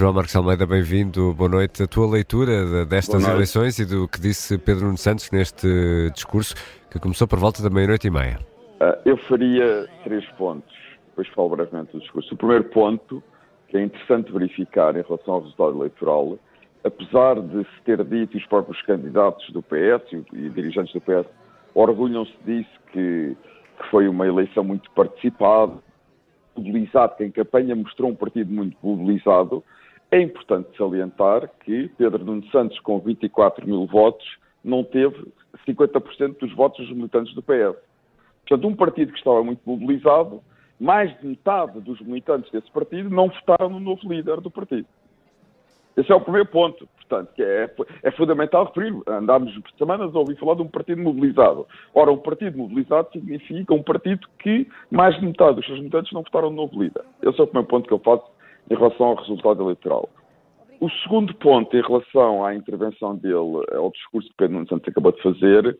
João Marcos Almeida, bem-vindo, boa noite. A tua leitura destas eleições e do que disse Pedro Nuno Santos neste discurso que começou por volta da meia-noite e meia. Uh, eu faria três pontos, depois falo brevemente do discurso. O primeiro ponto, que é interessante verificar em relação ao resultado eleitoral, apesar de se ter dito os próprios candidatos do PS e, e dirigentes do PS orgulham-se disso que, que foi uma eleição muito participada, mobilizado, que em campanha mostrou um partido muito mobilizado, é importante salientar que Pedro Nuno Santos, com 24 mil votos, não teve 50% dos votos dos militantes do PS. Portanto, um partido que estava muito mobilizado, mais de metade dos militantes desse partido não votaram no novo líder do partido. Esse é o primeiro ponto, portanto, que é, é fundamental referir. Andámos semanas a ouvir falar de um partido mobilizado. Ora, um partido mobilizado significa um partido que mais de metade dos seus militantes não votaram no novo líder. Esse é o primeiro ponto que eu faço em relação ao resultado eleitoral. O segundo ponto, em relação à intervenção dele, ao discurso que Pedro Nuno Santos acabou de fazer,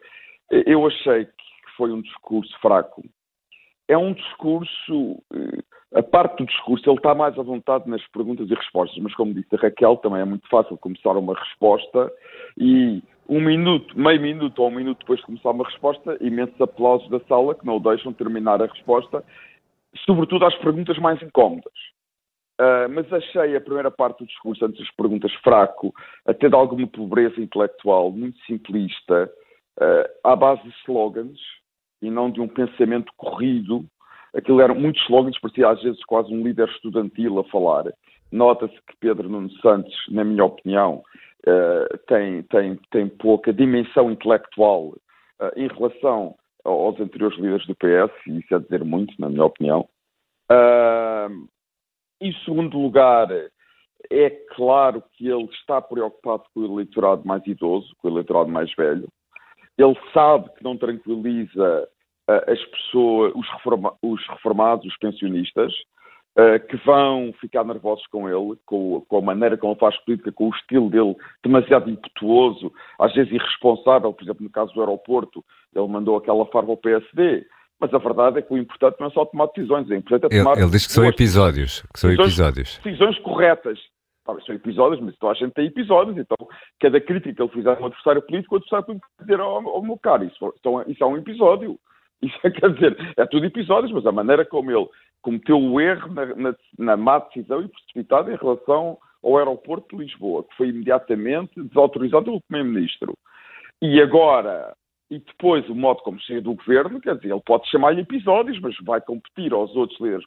eu achei que foi um discurso fraco. É um discurso eh, a parte do discurso, ele está mais à vontade nas perguntas e respostas, mas como disse a Raquel, também é muito fácil começar uma resposta e um minuto, meio minuto ou um minuto depois de começar uma resposta, imensos aplausos da sala que não o deixam terminar a resposta, sobretudo às perguntas mais incómodas. Uh, mas achei a primeira parte do discurso, antes das perguntas, fraco, até de alguma pobreza intelectual, muito simplista, uh, à base de slogans e não de um pensamento corrido Aquilo eram muitos slogans, parecia às vezes quase um líder estudantil a falar. Nota-se que Pedro Nuno Santos, na minha opinião, uh, tem, tem, tem pouca dimensão intelectual em relação aos anteriores líderes do PS, e isso é dizer muito, na minha opinião. Uh, em segundo lugar, é claro que ele está preocupado com o eleitorado mais idoso, com o eleitorado mais velho. Ele sabe que não tranquiliza as pessoas, os, reforma, os reformados, os pensionistas, uh, que vão ficar nervosos com ele, com, com, a maneira como ele faz política, com o estilo dele demasiado impetuoso, às vezes irresponsável, por exemplo, no caso do aeroporto, ele mandou aquela farva ao PSD. Mas a verdade é que o importante não é só tomar decisões, é importante é tomar. Ele, ele diz que são episódios. Que são decisões, episódios. Decisões corretas. Talvez são episódios, mas então a gente tem episódios, então cada crítica que ele fizer a um adversário político, o adversário político dizer ao, ao meu caro, isso, isso é um episódio. Isso é, quer dizer, é tudo episódios, mas a maneira como ele cometeu o erro na, na, na má decisão e precipitada em relação ao aeroporto de Lisboa, que foi imediatamente desautorizado pelo Primeiro-Ministro. E agora, e depois o modo como chega do governo, quer dizer, ele pode chamar-lhe episódios, mas vai competir aos outros líderes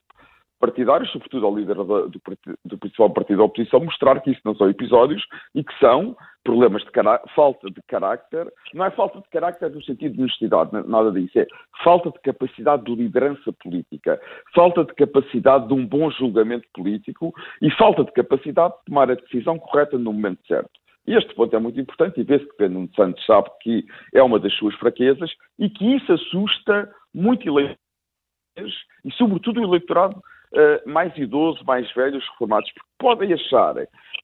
partidários, sobretudo ao líder do, do, principal partido da oposição, mostrar que isso não são episódios e que são problemas de falta de carácter. Não é falta de carácter no sentido de honestidade, nada disso. É falta de capacidade de liderança política, falta de capacidade de um bom julgamento político e falta de capacidade de tomar a decisão correta no momento certo. Este ponto é muito importante e vê-se que Pedro Santos sabe que é uma das suas fraquezas e que isso assusta muito eleitores e, sobretudo, o eleitorado uh, mais idoso, mais velho, os reformados, porque podem achar,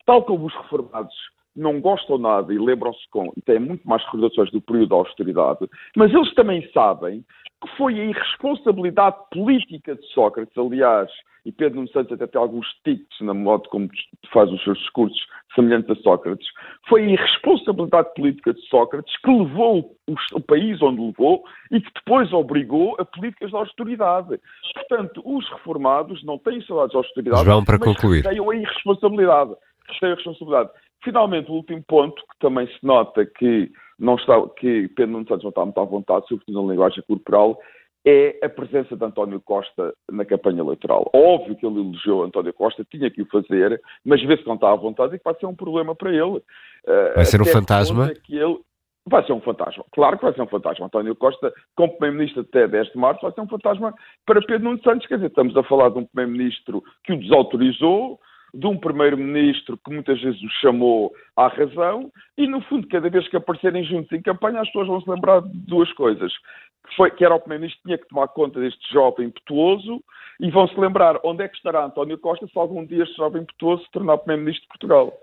tal como os reformados não gostam nada e lembram-se com, e têm muito mais recordações do período da austeridade, mas eles também sabem que foi a irresponsabilidade política de Sócrates, aliás, e Pedro Nuno Santos até tem alguns tics na modo como faz os seus discursos semelhantes a Sócrates, foi a irresponsabilidade política de Sócrates que levou o, o país onde levou e que depois obrigou a políticas de austeridade. Portanto, os reformados não têm saudades de austeridade, João, para mas concluir. têm a irresponsabilidade. Têm a responsabilidade. Finalmente, o último ponto, que também se nota que, não está, que Pedro Nuno Santos não está muito à vontade, sobretudo na linguagem corporal, é a presença de António Costa na campanha eleitoral. Óbvio que ele elegeu António Costa, tinha que o fazer, mas vê-se que não está à vontade e que vai ser um problema para ele. Eh, vai ser um fantasma? Que ele... Vai ser um fantasma. Claro que vai ser um fantasma. António Costa, como Primeiro-Ministro até 10 de março, vai ser um fantasma para Pedro Nuno Santos. Quer dizer, estamos a falar de um Primeiro-Ministro que o desautorizou, de um primeiro-ministro que muitas vezes o chamou à razão e, no fundo, cada vez que aparecerem juntos em campanha, as pessoas vão se lembrar de duas coisas. Que, foi, que era o primeiro-ministro tinha que tomar conta deste jovem impetuoso e vão se lembrar onde é que estará António Costa se algum dia este jovem impetuoso se tornar primeiro-ministro de Portugal.